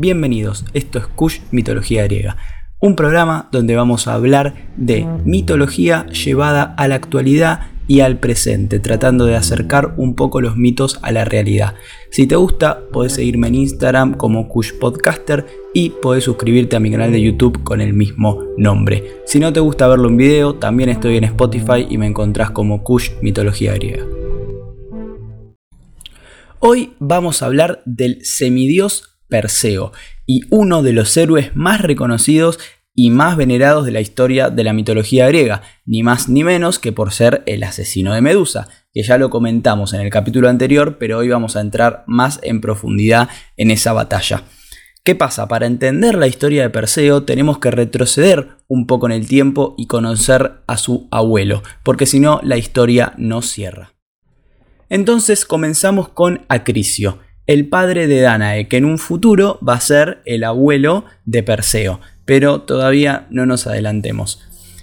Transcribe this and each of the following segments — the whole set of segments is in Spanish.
Bienvenidos, esto es Kush Mitología Griega, un programa donde vamos a hablar de mitología llevada a la actualidad y al presente, tratando de acercar un poco los mitos a la realidad. Si te gusta, puedes seguirme en Instagram como Kush Podcaster y puedes suscribirte a mi canal de YouTube con el mismo nombre. Si no te gusta verlo en video, también estoy en Spotify y me encontrás como Kush Mitología Griega. Hoy vamos a hablar del semidios Perseo y uno de los héroes más reconocidos y más venerados de la historia de la mitología griega, ni más ni menos que por ser el asesino de Medusa, que ya lo comentamos en el capítulo anterior, pero hoy vamos a entrar más en profundidad en esa batalla. ¿Qué pasa? Para entender la historia de Perseo tenemos que retroceder un poco en el tiempo y conocer a su abuelo, porque si no la historia no cierra. Entonces comenzamos con Acricio, el padre de Danae, que en un futuro va a ser el abuelo de Perseo, pero todavía no nos adelantemos.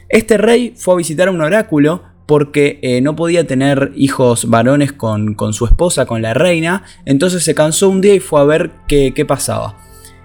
Este rey fue a visitar un oráculo porque eh, no podía tener hijos varones con, su esposa, con la reina, entonces se cansó un día y fue a ver qué pasaba.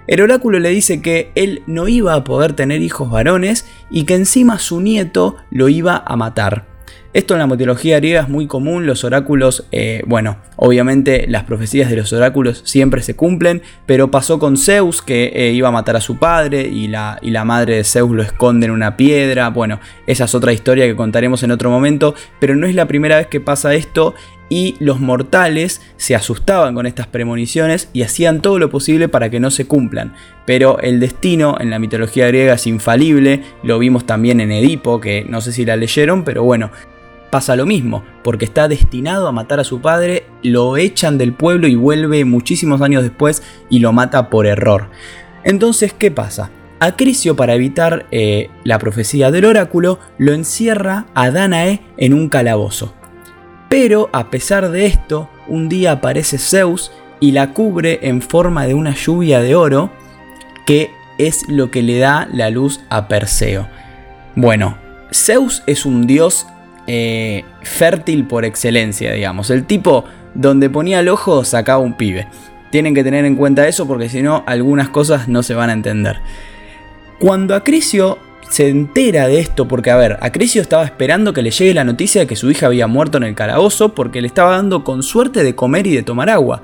El oráculo le dice que él no iba a poder tener hijos varones y que encima su nieto lo iba a matar. Esto en la mitología griega es muy común, los oráculos, eh, bueno, obviamente las profecías de los oráculos siempre se cumplen, pero pasó con Zeus que eh, iba a matar a su padre y la, y la madre de Zeus lo esconde en una piedra, bueno, esa es otra historia que contaremos en otro momento, pero no es la primera vez que pasa esto y los mortales se asustaban con estas premoniciones y hacían todo lo posible para que no se cumplan. Pero el destino en la mitología griega es infalible, lo vimos también en Edipo, que no sé si la leyeron, pero bueno, pasa lo mismo, porque está destinado a matar a su padre, lo echan del pueblo y vuelve muchísimos años después y lo mata por error. Entonces, ¿qué pasa? Acricio, para evitar eh, la profecía del oráculo, lo encierra a Danae en un calabozo. Pero a pesar de esto, un día aparece Zeus y la cubre en forma de una lluvia de oro, que es lo que le da la luz a Perseo. Bueno, Zeus es un dios eh, fértil por excelencia, digamos. El tipo donde ponía el ojo sacaba un pibe. Tienen que tener en cuenta eso porque si no algunas cosas no se van a entender. Cuando Acricio se entera de esto, porque a ver, Acricio estaba esperando que le llegue la noticia de que su hija había muerto en el calabozo porque le estaba dando con suerte de comer y de tomar agua.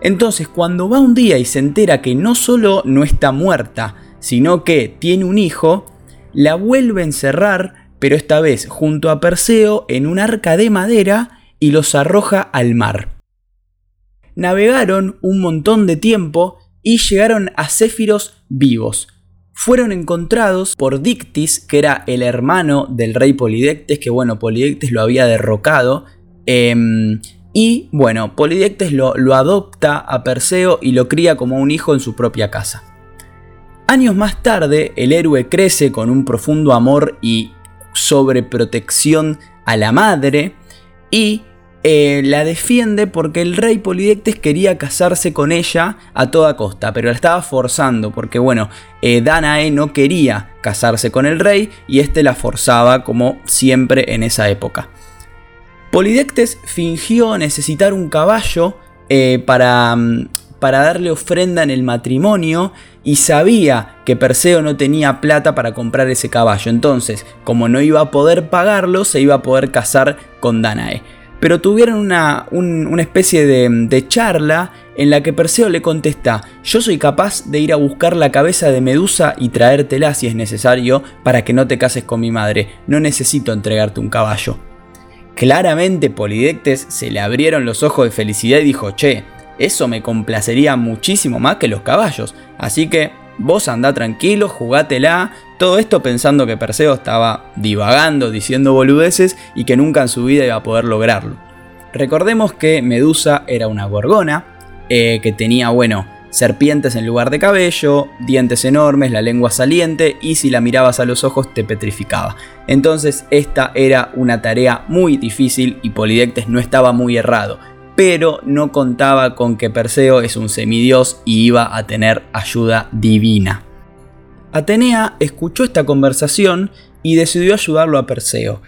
Entonces, cuando va un día y se entera que no solo no está muerta, sino que tiene un hijo, la vuelve a encerrar pero esta vez junto a Perseo en un arca de madera y los arroja al mar. Navegaron un montón de tiempo y llegaron a Céfiros vivos. Fueron encontrados por Dictis, que era el hermano del rey Polidectes, que bueno, Polidectes lo había derrocado. Em, y bueno, Polidectes lo, lo adopta a Perseo y lo cría como un hijo en su propia casa. Años más tarde, el héroe crece con un profundo amor y sobreprotección a la madre y eh, la defiende porque el rey Polidectes quería casarse con ella a toda costa, pero la estaba forzando porque bueno, eh, Danae no quería casarse con el rey y este la forzaba como siempre en esa época. Polidectes fingió necesitar un caballo eh, para, mm, para darle ofrenda en el matrimonio y sabía que Perseo no tenía plata para comprar ese caballo. Entonces, como no iba a poder pagarlo, se iba a poder casar con Danae. Pero tuvieron una, especie de, de charla en la que Perseo le contesta, yo soy capaz de ir a buscar la cabeza de Medusa y traértela si es necesario para que no te cases con mi madre, no necesito entregarte un caballo. Claramente Polidectes se le abrieron los ojos de felicidad y dijo, che, eso me complacería muchísimo más que los caballos. Así que vos andá tranquilo, jugátela. Todo esto pensando que Perseo estaba divagando, diciendo boludeces y que nunca en su vida iba a poder lograrlo. Recordemos que Medusa era una gorgona, eh, que tenía, bueno, serpientes en lugar de cabello, dientes enormes, la lengua saliente y si la mirabas a los ojos te petrificaba. Entonces esta era una tarea muy difícil y Polidectes no estaba muy errado pero no contaba con que Perseo es un semidios y iba a tener ayuda divina. Atenea escuchó esta conversación y decidió ayudarlo a Perseo.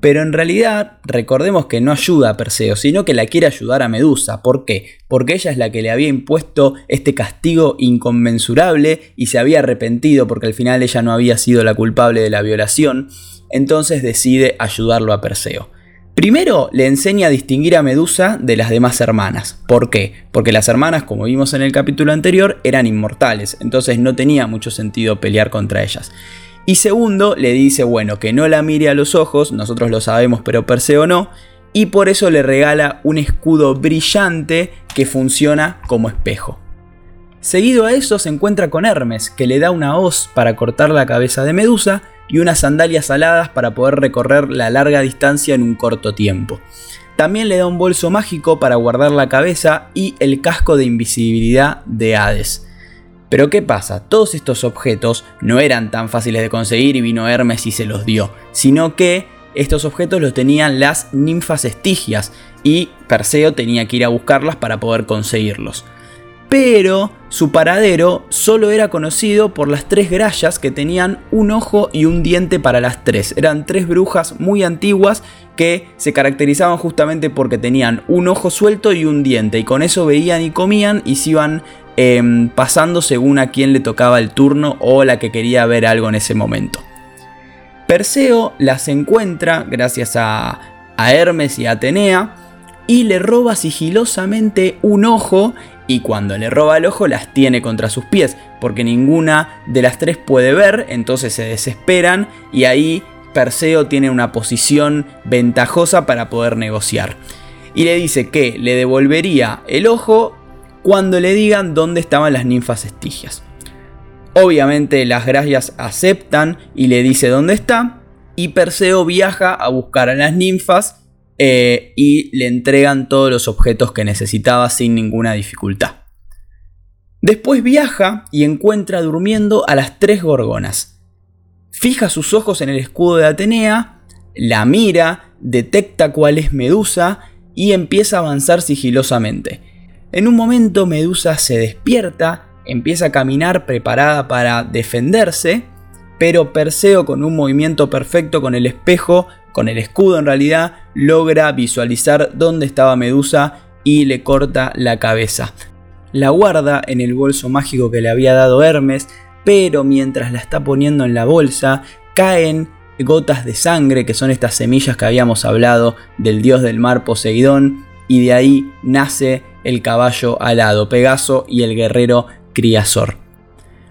Pero en realidad, recordemos que no ayuda a Perseo, sino que la quiere ayudar a Medusa. ¿Por qué? Porque ella es la que le había impuesto este castigo inconmensurable y se había arrepentido porque al final ella no había sido la culpable de la violación. Entonces decide ayudarlo a Perseo. Primero le enseña a distinguir a Medusa de las demás hermanas. ¿Por qué? Porque las hermanas, como vimos en el capítulo anterior, eran inmortales, entonces no tenía mucho sentido pelear contra ellas. Y segundo, le dice, bueno, que no la mire a los ojos, nosotros lo sabemos, pero Perseo no, y por eso le regala un escudo brillante que funciona como espejo. Seguido a eso se encuentra con Hermes, que le da una hoz para cortar la cabeza de Medusa y unas sandalias aladas para poder recorrer la larga distancia en un corto tiempo. También le da un bolso mágico para guardar la cabeza y el casco de invisibilidad de Hades. Pero ¿qué pasa? Todos estos objetos no eran tan fáciles de conseguir y vino Hermes y se los dio, sino que estos objetos los tenían las ninfas estigias y Perseo tenía que ir a buscarlas para poder conseguirlos. Pero su paradero solo era conocido por las tres grallas que tenían un ojo y un diente para las tres. Eran tres brujas muy antiguas que se caracterizaban justamente porque tenían un ojo suelto y un diente y con eso veían y comían y se iban Em, pasando según a quién le tocaba el turno o la que quería ver algo en ese momento. Perseo las encuentra gracias a, a Hermes y a Atenea y le roba sigilosamente un ojo y cuando le roba el ojo las tiene contra sus pies porque ninguna de las tres puede ver, entonces se desesperan y ahí Perseo tiene una posición ventajosa para poder negociar. Y le dice que le devolvería el ojo cuando le digan dónde estaban las ninfas estigias. Obviamente las gracias aceptan y le dice dónde está, y Perseo viaja a buscar a las ninfas eh, y le entregan todos los objetos que necesitaba sin ninguna dificultad. Después viaja y encuentra durmiendo a las tres gorgonas. Fija sus ojos en el escudo de Atenea, la mira, detecta cuál es Medusa y empieza a avanzar sigilosamente. En un momento Medusa se despierta, empieza a caminar preparada para defenderse, pero Perseo con un movimiento perfecto con el espejo, con el escudo en realidad, logra visualizar dónde estaba Medusa y le corta la cabeza. La guarda en el bolso mágico que le había dado Hermes, pero mientras la está poniendo en la bolsa, caen gotas de sangre, que son estas semillas que habíamos hablado del dios del mar Poseidón, y de ahí nace el caballo alado Pegaso y el guerrero Criasor.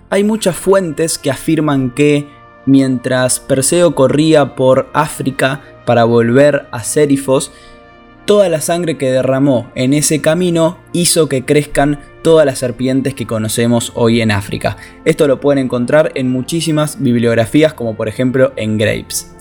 Hay muchas fuentes que afirman que mientras Perseo corría por África para volver a Serifos, toda la sangre que derramó en ese camino hizo que crezcan todas las serpientes que conocemos hoy en África. Esto lo pueden encontrar en muchísimas bibliografías como por ejemplo en Grapes.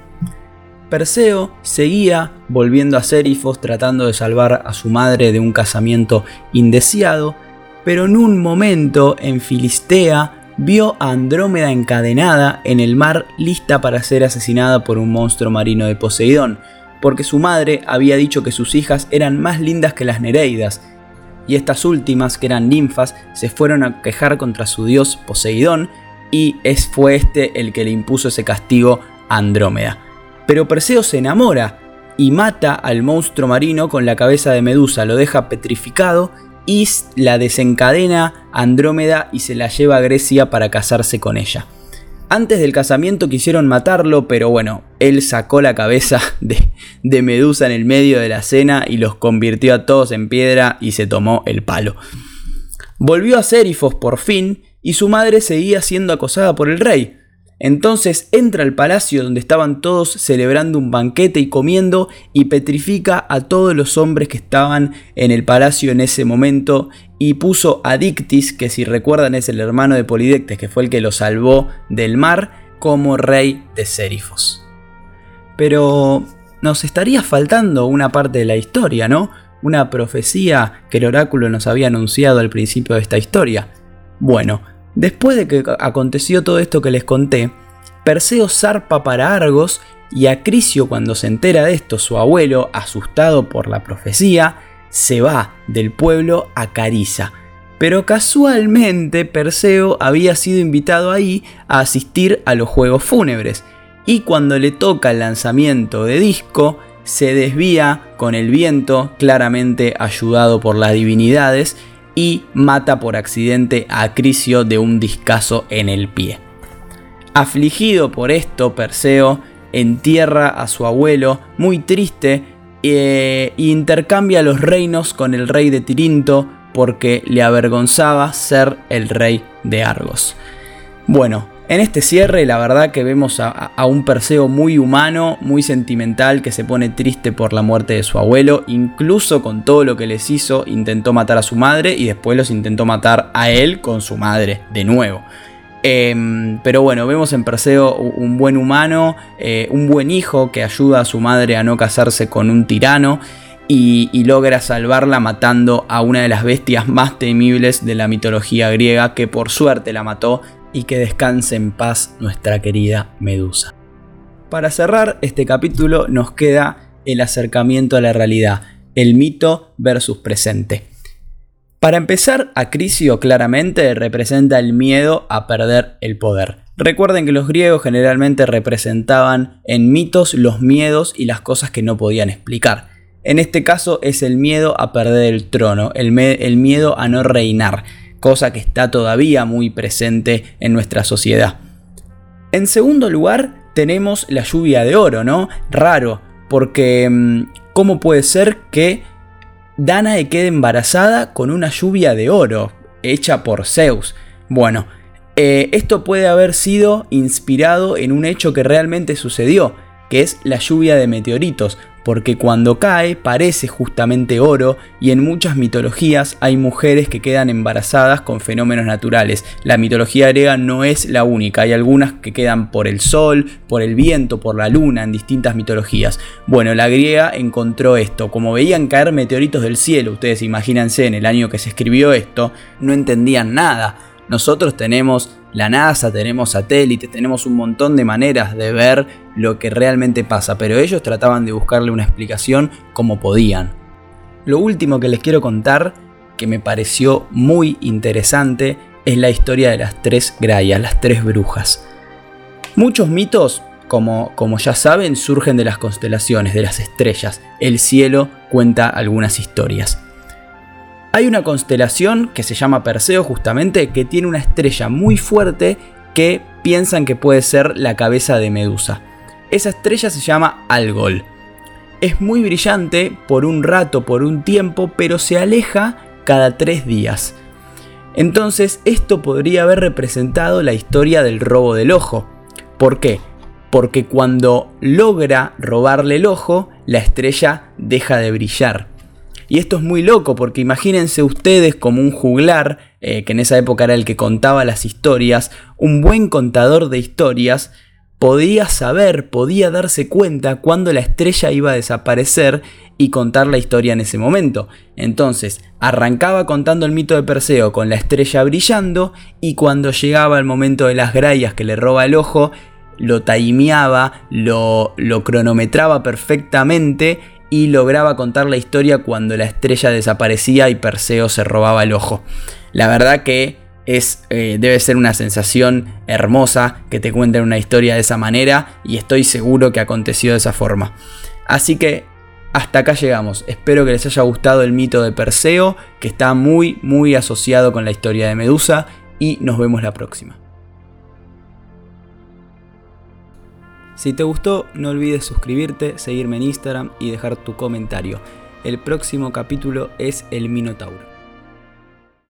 Perseo seguía volviendo a Serifos tratando de salvar a su madre de un casamiento indeseado, pero en un momento en Filistea vio a Andrómeda encadenada en el mar lista para ser asesinada por un monstruo marino de Poseidón, porque su madre había dicho que sus hijas eran más lindas que las Nereidas, y estas últimas, que eran ninfas, se fueron a quejar contra su dios Poseidón, y es, fue este el que le impuso ese castigo a Andrómeda. Pero Perseo se enamora y mata al monstruo marino con la cabeza de Medusa, lo deja petrificado y la desencadena Andrómeda y se la lleva a Grecia para casarse con ella. Antes del casamiento quisieron matarlo, pero bueno, él sacó la cabeza de, de, Medusa en el medio de la cena y los convirtió a todos en piedra y se tomó el palo. Volvió a Serifos por fin y su madre seguía siendo acosada por el rey, entonces entra al palacio donde estaban todos celebrando un banquete y comiendo y petrifica a todos los hombres que estaban en el palacio en ese momento y puso a Dictis, que si recuerdan es el hermano de Polidectes, que fue el que lo salvó del mar, como rey de Serifos. Pero nos estaría faltando una parte de la historia, ¿no? Una profecía que el oráculo nos había anunciado al principio de esta historia. Bueno, Después de que aconteció todo esto que les conté, Perseo zarpa para Argos y Acricio cuando se entera de esto, su abuelo, asustado por la profecía, se va del pueblo a Carisa. Pero casualmente Perseo había sido invitado ahí a asistir a los juegos fúnebres. y cuando le toca el lanzamiento de disco, se desvía con el viento, claramente ayudado por las divinidades, y mata por accidente a Acrisio de un discazo en el pie. Afligido por esto, Perseo entierra a su abuelo, muy triste, e intercambia los reinos con el rey de Tirinto porque le avergonzaba ser el rey de Argos. Bueno, en este cierre la verdad que vemos a, un Perseo muy humano, muy sentimental, que se pone triste por la muerte de su abuelo, incluso con todo lo que les hizo, intentó matar a su madre y después los intentó matar a él con su madre de nuevo. Em, pero bueno, vemos en Perseo un buen humano, eh, un buen hijo que ayuda a su madre a no casarse con un tirano y, y, logra salvarla matando a una de las bestias más temibles de la mitología griega que por suerte la mató y que descanse en paz nuestra querida Medusa. Para cerrar este capítulo nos queda el acercamiento a la realidad, el mito versus presente. Para empezar, Acrisio claramente representa el miedo a perder el poder. Recuerden que los griegos generalmente representaban en mitos los miedos y las cosas que no podían explicar. En este caso es el miedo a perder el trono, el, el miedo a no reinar cosa que está todavía muy presente en nuestra sociedad. En segundo lugar, tenemos la lluvia de oro, ¿no? Raro, porque mm, ¿cómo puede ser que Danae quede embarazada con una lluvia de oro hecha por Zeus? Bueno, eh, esto puede haber sido inspirado en un hecho que realmente sucedió, que es la lluvia de meteoritos, porque cuando cae parece justamente oro y en muchas mitologías hay mujeres que quedan embarazadas con fenómenos naturales. La mitología griega no es la única, hay algunas que quedan por el sol, por el viento, por la luna en distintas mitologías. Bueno, la griega encontró esto, como veían caer meteoritos del cielo, ustedes imagínense en el año que se escribió esto, no entendían nada. Nosotros tenemos la NASA, tenemos satélites, tenemos un montón de maneras de ver lo que realmente pasa, pero ellos trataban de buscarle una explicación como podían. Lo último que les quiero contar, que me pareció muy interesante, es la historia de las tres grayas, las tres brujas. Muchos mitos, como, como ya saben, surgen de las constelaciones, de las estrellas. El cielo cuenta algunas historias. Hay una constelación que se llama Perseo justamente, que tiene una estrella muy fuerte que piensan que puede ser la cabeza de Medusa. Esa estrella se llama Algol. Es muy brillante por un rato, por un tiempo, pero se aleja cada tres días. Entonces esto podría haber representado la historia del robo del ojo. ¿Por qué? Porque cuando logra robarle el ojo, la estrella deja de brillar. Y esto es muy loco porque imagínense ustedes como un juglar, eh, que en esa época era el que contaba las historias, un buen contador de historias, podía saber, podía darse cuenta cuando la estrella iba a desaparecer y contar la historia en ese momento. Entonces, arrancaba contando el mito de Perseo con la estrella brillando y cuando llegaba el momento de las grayas que le roba el ojo, lo taimeaba, lo, lo cronometraba perfectamente y lograba contar la historia cuando la estrella desaparecía y Perseo se robaba el ojo. La verdad que es, eh, debe ser una sensación hermosa que te cuenten una historia de esa manera y estoy seguro que aconteció de esa forma. Así que hasta acá llegamos. Espero que les haya gustado el mito de Perseo, que está muy muy asociado con la historia de Medusa y nos vemos la próxima. Si te gustó, no olvides suscribirte, seguirme en Instagram y dejar tu comentario. El próximo capítulo es el Minotauro.